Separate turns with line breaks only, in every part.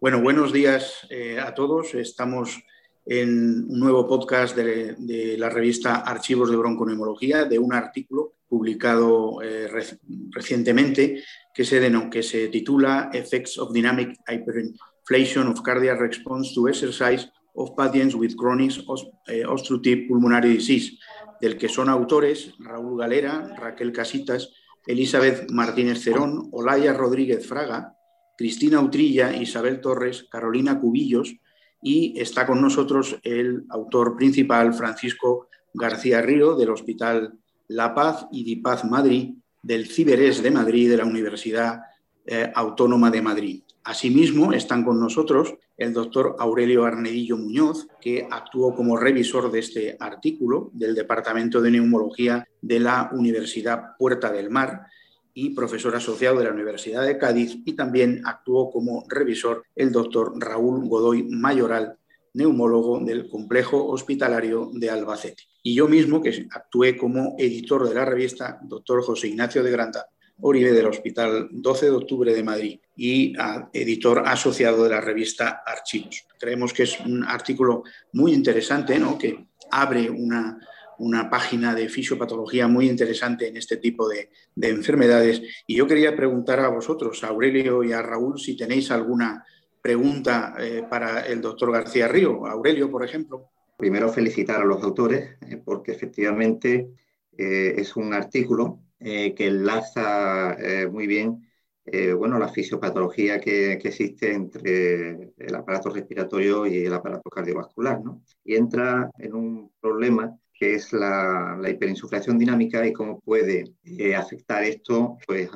Bueno, buenos días eh, a todos. Estamos en un nuevo podcast de, la revista Archivos de Bronconeumología, de un artículo publicado eh, recientemente que se, que se titula Effects of Dynamic Hyperinflation of Cardiac Response to Exercise of Patients with Chronic eh, Obstructive Pulmonary Disease, del que son autores Raúl Galera, Raquel Casitas, Elizabeth Martínez Cerón, Olaya Rodríguez Fraga, Cristina Utrilla, Isabel Torres, Carolina Cubillos y está con nosotros el autor principal, Francisco García Río, del Hospital La Paz y Dipaz Madrid, del Ciberes de Madrid, de la Universidad eh, Autónoma de Madrid. Asimismo, están con nosotros el doctor Aurelio Arnedillo Muñoz, que actuó como revisor de este artículo del Departamento de Neumología de la Universidad Puerta del Mar y profesor asociado de la Universidad de Cádiz, y también actuó como revisor el doctor Raúl Godoy Mayoral, neumólogo del Complejo Hospitalario de Albacete. Y yo mismo, que actué como editor de la revista, doctor José Ignacio de Granta, Oribe del Hospital 12 de Octubre de Madrid y editor asociado de la revista Archivos. Creemos que es un artículo muy interesante, ¿no? que abre una, una página de fisiopatología muy interesante en este tipo de, enfermedades. Y yo quería preguntar a vosotros, a Aurelio y a Raúl, si tenéis alguna pregunta eh, para el doctor García Río. Aurelio, por ejemplo.
Primero felicitar a los autores eh, porque efectivamente eh, es un artículo que enlaza muy bien bueno, la fisiopatología que, existe entre el aparato respiratorio y el aparato cardiovascular. ¿no? Y entra en un problema que es la, hiperinsuflación dinámica y cómo puede afectar esto pues,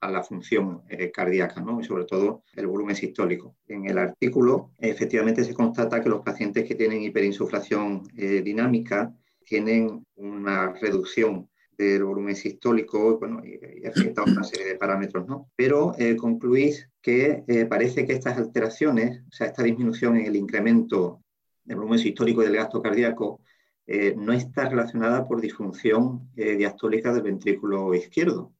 a la función cardíaca ¿no? y sobre todo el volumen sistólico. En el artículo efectivamente se constata que los pacientes que tienen hiperinsuflación dinámica tienen una reducción del volumen sistólico bueno, y, afecta a una serie de parámetros, ¿no? Pero eh, concluís que eh, parece que estas alteraciones, o sea, esta disminución en el incremento del volumen sistólico y del gasto cardíaco, eh, no está relacionada por disfunción diastólica del ventrículo izquierdo.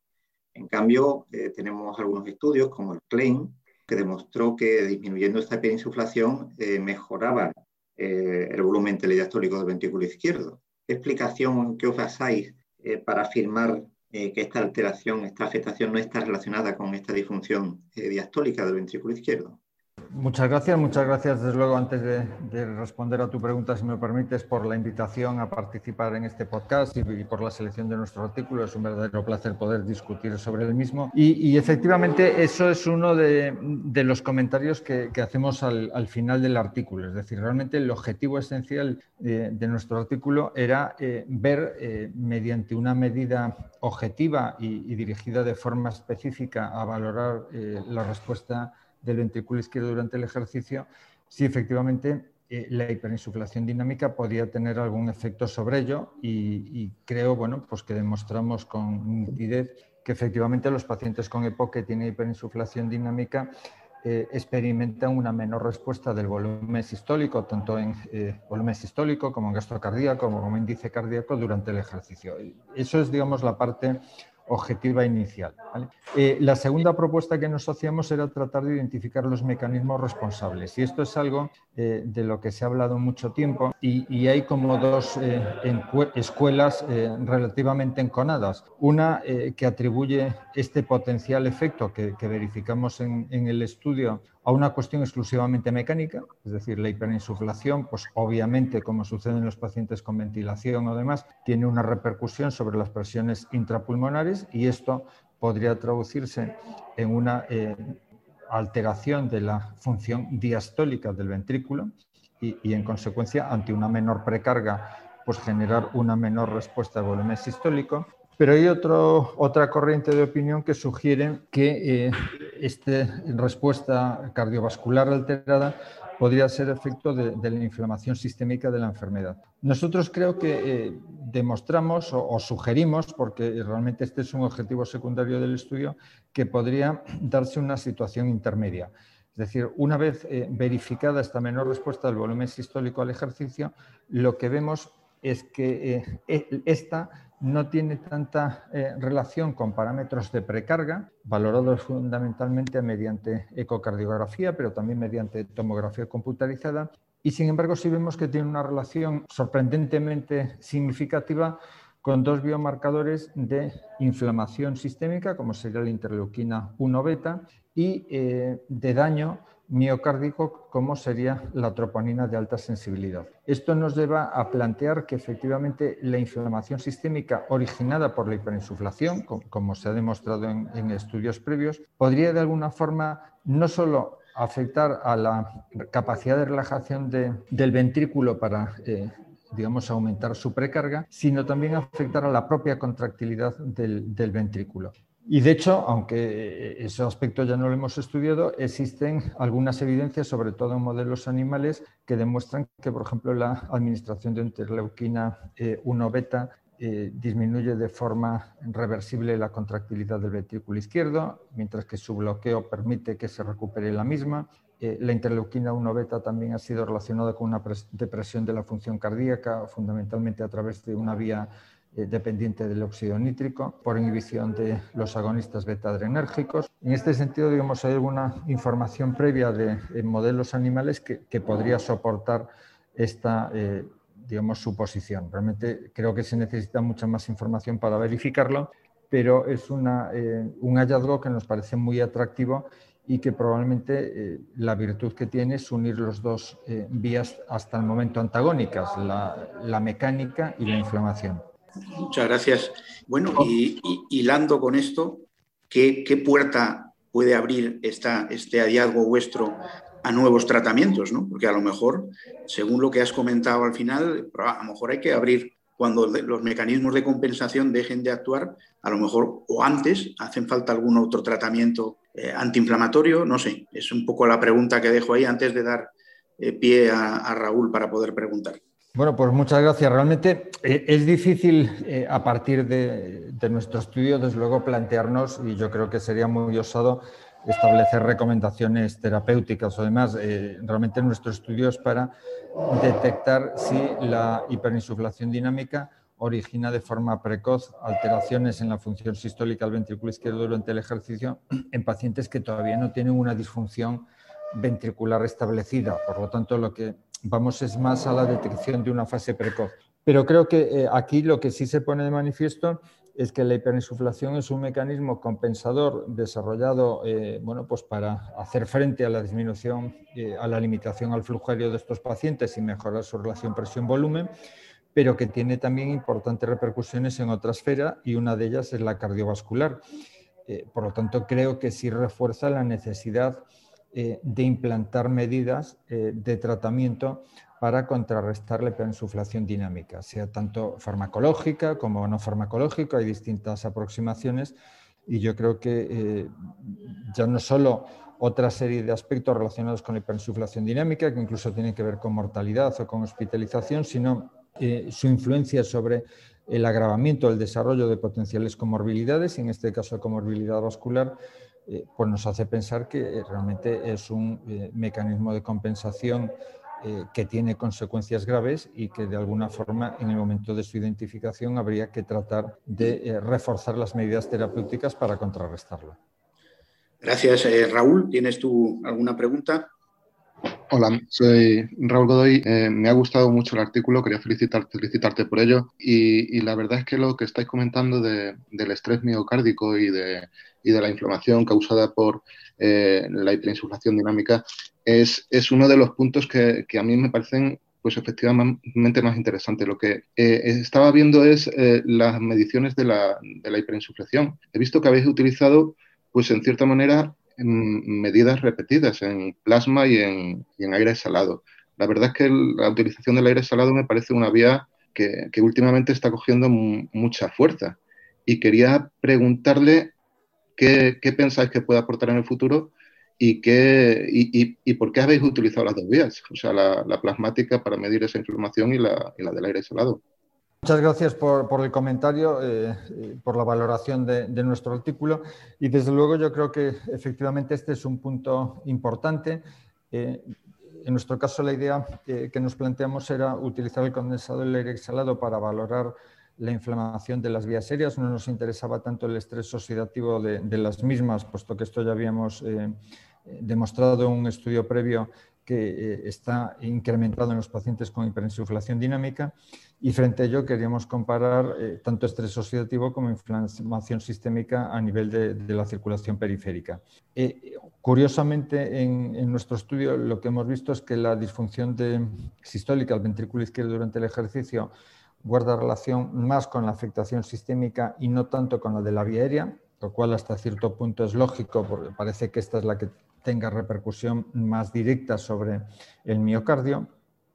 En cambio, tenemos algunos estudios, como el CLAIM, que demostró que disminuyendo esta hiperinsuflación mejoraba el volumen telediastólico del ventrículo izquierdo. ¿Qué explicación que os basáis eh, para afirmar eh, que esta alteración, esta afectación no está relacionada con esta disfunción eh, diastólica del ventrículo izquierdo.
Muchas gracias, muchas gracias desde luego antes de, responder a tu pregunta, si me permites, por la invitación a participar en este podcast y, por la selección de nuestro artículo. Es un verdadero placer poder discutir sobre el mismo. Y, efectivamente eso es uno de, los comentarios que, hacemos al, final del artículo. Es decir, realmente el objetivo esencial eh, de nuestro artículo era eh, ver eh, mediante una medida objetiva y dirigida de forma específica a valorar la respuesta del ventrículo izquierdo durante el ejercicio, si efectivamente eh, la hiperinsuflación dinámica podía tener algún efecto sobre ello y, creo bueno, pues que demostramos con nitidez que efectivamente los pacientes con EPOC que tienen hiperinsuflación dinámica eh, experimentan una menor respuesta del volumen sistólico, tanto en eh, volumen sistólico como en gasto cardíaco, como en índice cardíaco durante el ejercicio. Eso es, digamos, la parte objetiva inicial. Eh, la segunda propuesta que nos hacíamos era tratar de identificar los mecanismos responsables y esto es algo eh, de lo que se ha hablado mucho tiempo y, hay como dos eh, escuelas relativamente enconadas. Una que atribuye este potencial efecto que, verificamos en, en el estudio a una cuestión exclusivamente mecánica, es decir, la hiperinsuflación, pues obviamente, como sucede en los pacientes con ventilación o demás, tiene una repercusión sobre las presiones intrapulmonares y esto podría traducirse en una eh, alteración de la función diastólica del ventrículo y, en consecuencia, ante una menor precarga, pues generar una menor respuesta de volumen sistólico. Pero hay otro, otra corriente de opinión que sugiere que eh, esta respuesta cardiovascular alterada podría ser efecto de, la inflamación sistémica de la enfermedad. Nosotros creo que eh, demostramos o, sugerimos, porque realmente este es un objetivo secundario del estudio, que podría darse una situación intermedia. Es decir, una vez eh, verificada esta menor respuesta del volumen sistólico al ejercicio, lo que vemos es que esta no tiene tanta eh, relación con parámetros de precarga, valorados fundamentalmente mediante ecocardiografía, pero también mediante tomografía computarizada. Y sin embargo, sí vemos que tiene una relación sorprendentemente significativa con dos biomarcadores de inflamación sistémica, como sería la interleuquina 1 beta, y eh, de daño miocárdico, como sería la troponina de alta sensibilidad. Esto nos lleva a plantear que efectivamente la inflamación sistémica originada por la hiperinsuflación, como se ha demostrado en, estudios previos, podría de alguna forma no solo afectar a la capacidad de relajación del ventrículo para eh, digamos, aumentar su precarga, sino también afectar a la propia contractilidad del ventrículo. Y de hecho, aunque ese aspecto ya no lo hemos estudiado, existen algunas evidencias, sobre todo en modelos animales, que demuestran que, por ejemplo, la administración de interleuquina 1 eh, beta eh, disminuye de forma reversible la contractilidad del ventrículo izquierdo, mientras que su bloqueo permite que se recupere la misma. Eh, la interleuquina 1 beta también ha sido relacionada con una depresión de la función cardíaca, fundamentalmente a través de una vía eh, dependiente del óxido nítrico, por inhibición de los agonistas beta-adrenérgicos. En este sentido, digamos, hay alguna información previa de, modelos animales que, podría soportar esta, eh, digamos, suposición. Realmente creo que se necesita mucha más información para verificarlo, pero es eh, un hallazgo que nos parece muy atractivo y que probablemente la virtud que tiene es unir los dos vías hasta el momento antagónicas, la mecánica y la inflamación.
Muchas gracias. Bueno, y, hilando con esto, ¿qué, puerta puede abrir esta, este hallazgo vuestro a nuevos tratamientos? ¿no? Porque a lo mejor, según lo que has comentado al final, a lo mejor hay que abrir cuando los mecanismos de compensación dejen de actuar, a lo mejor o antes hacen falta algún otro tratamiento eh, antiinflamatorio, no sé, es un poco la pregunta que dejo ahí antes de dar eh, pie a Raúl para poder preguntar.
Bueno, pues muchas gracias. Realmente eh, es difícil eh, a partir de, nuestro estudio, desde luego, plantearnos, y yo creo que sería muy osado, establecer recomendaciones terapéuticas. Además, eh, realmente nuestro estudio es para detectar si la hiperinsuflación dinámica origina de forma precoz alteraciones en la función sistólica del ventrículo izquierdo durante el ejercicio en pacientes que todavía no tienen una disfunción ventricular establecida. Por lo tanto, lo que vamos es más a la detección de una fase precoz. Pero creo que eh, aquí lo que sí se pone de manifiesto es que la hiperinsuflación es un mecanismo compensador desarrollado eh, bueno, pues para hacer frente a la disminución, eh, a la limitación al flujo aéreo de estos pacientes y mejorar su relación presión-volumen, pero que tiene también importantes repercusiones en otra esfera y una de ellas es la cardiovascular. por lo tanto, creo que sí refuerza la necesidad eh, de implantar medidas eh, de tratamiento para contrarrestar la hiperinsuflación dinámica, sea tanto farmacológica como no farmacológica, hay distintas aproximaciones y yo creo que eh, ya no solo otra serie de aspectos relacionados con la hiperinsuflación dinámica, que incluso tienen que ver con mortalidad o con hospitalización, sino su influencia sobre el agravamiento, el desarrollo de potenciales comorbilidades, en este caso comorbilidad vascular, eh, pues nos hace pensar que eh, realmente es un eh, mecanismo de compensación que tiene consecuencias graves y que de alguna forma en el momento de su identificación habría que tratar de reforzar las medidas terapéuticas para contrarrestarlo.
Gracias, Raúl. ¿Tienes tú alguna pregunta?
Hola, soy Raúl Godoy. me ha gustado mucho el artículo, quería felicitarte, felicitarte por ello. Y, la verdad es que lo que estáis comentando del estrés miocárdico y de y de la inflamación causada por eh, la hiperinsuflación dinámica es, es, uno de los puntos que, que, a mí me parecen pues efectivamente más interesantes. Lo que eh, estaba viendo es eh, las mediciones de la, de la, hiperinsuflación. He visto que habéis utilizado, pues en cierta manera, medidas repetidas en plasma y en, y aire salado. La verdad es que la utilización del aire salado me parece una vía que, últimamente está cogiendo mucha fuerza. Y quería preguntarle qué, pensáis que puede aportar en el futuro y, qué, y, por qué habéis utilizado las dos vías, o sea, la, plasmática para medir esa inflamación y la, del aire salado.
Muchas gracias por, el comentario, eh, por la valoración de, nuestro artículo y desde luego yo creo que efectivamente este es un punto importante. Eh, en nuestro caso la idea que nos planteamos era utilizar el condensado del aire exhalado para valorar la inflamación de las vías aéreas, no nos interesaba tanto el estrés oxidativo de, las mismas, puesto que esto ya habíamos eh, demostrado en un estudio previo que eh, está incrementado en los pacientes con hiperinsuflación dinámica y frente a ello queríamos comparar eh, tanto estrés oxidativo como inflamación sistémica a nivel de, la circulación periférica. curiosamente, en, nuestro estudio lo que hemos visto es que la disfunción sistólica al ventrículo izquierdo durante el ejercicio guarda relación más con la afectación sistémica y no tanto con la de la vía aérea, lo cual hasta cierto punto es lógico porque parece que esta es la que tenga repercusión más directa sobre el miocardio.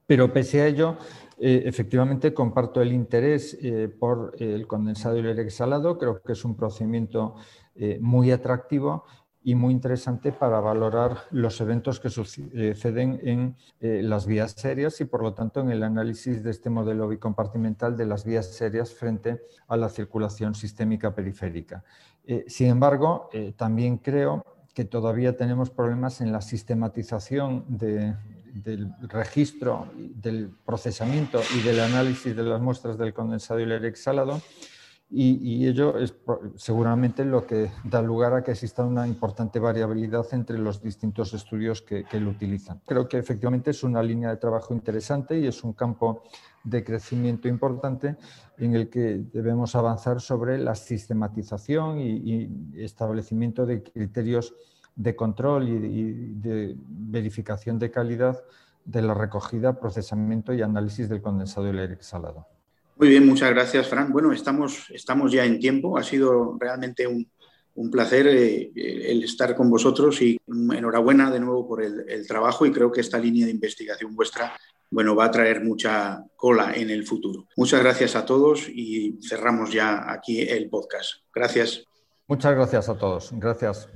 Pero pese a ello, eh, efectivamente comparto el interés eh, por el condensado y el exhalado. Creo que es un procedimiento eh, muy atractivo y muy interesante para valorar los eventos que suceden en las vías serias y, por lo tanto, en el análisis de este modelo bicompartimental de las vías serias frente a la circulación sistémica periférica. Sin embargo, también creo que todavía tenemos problemas en la sistematización del registro, del procesamiento y del análisis de las muestras del condensado y el exhalado y, ello es seguramente lo que da lugar a que exista una importante variabilidad entre los distintos estudios que, lo utilizan. Creo que efectivamente es una línea de trabajo interesante y es un campo de crecimiento importante en el que debemos avanzar sobre la sistematización y, establecimiento de criterios de control y, de verificación de calidad de la recogida, procesamiento y análisis del condensado y el exhalado.
Muy bien, muchas gracias, Fran. Bueno, estamos, estamos ya en tiempo. Ha sido realmente un, placer eh, el estar con vosotros y enhorabuena de nuevo por el, trabajo y creo que esta línea de investigación vuestra bueno, va a traer mucha cola en el futuro. Muchas gracias a todos y cerramos ya aquí el podcast. Gracias.
Muchas gracias a todos. Gracias.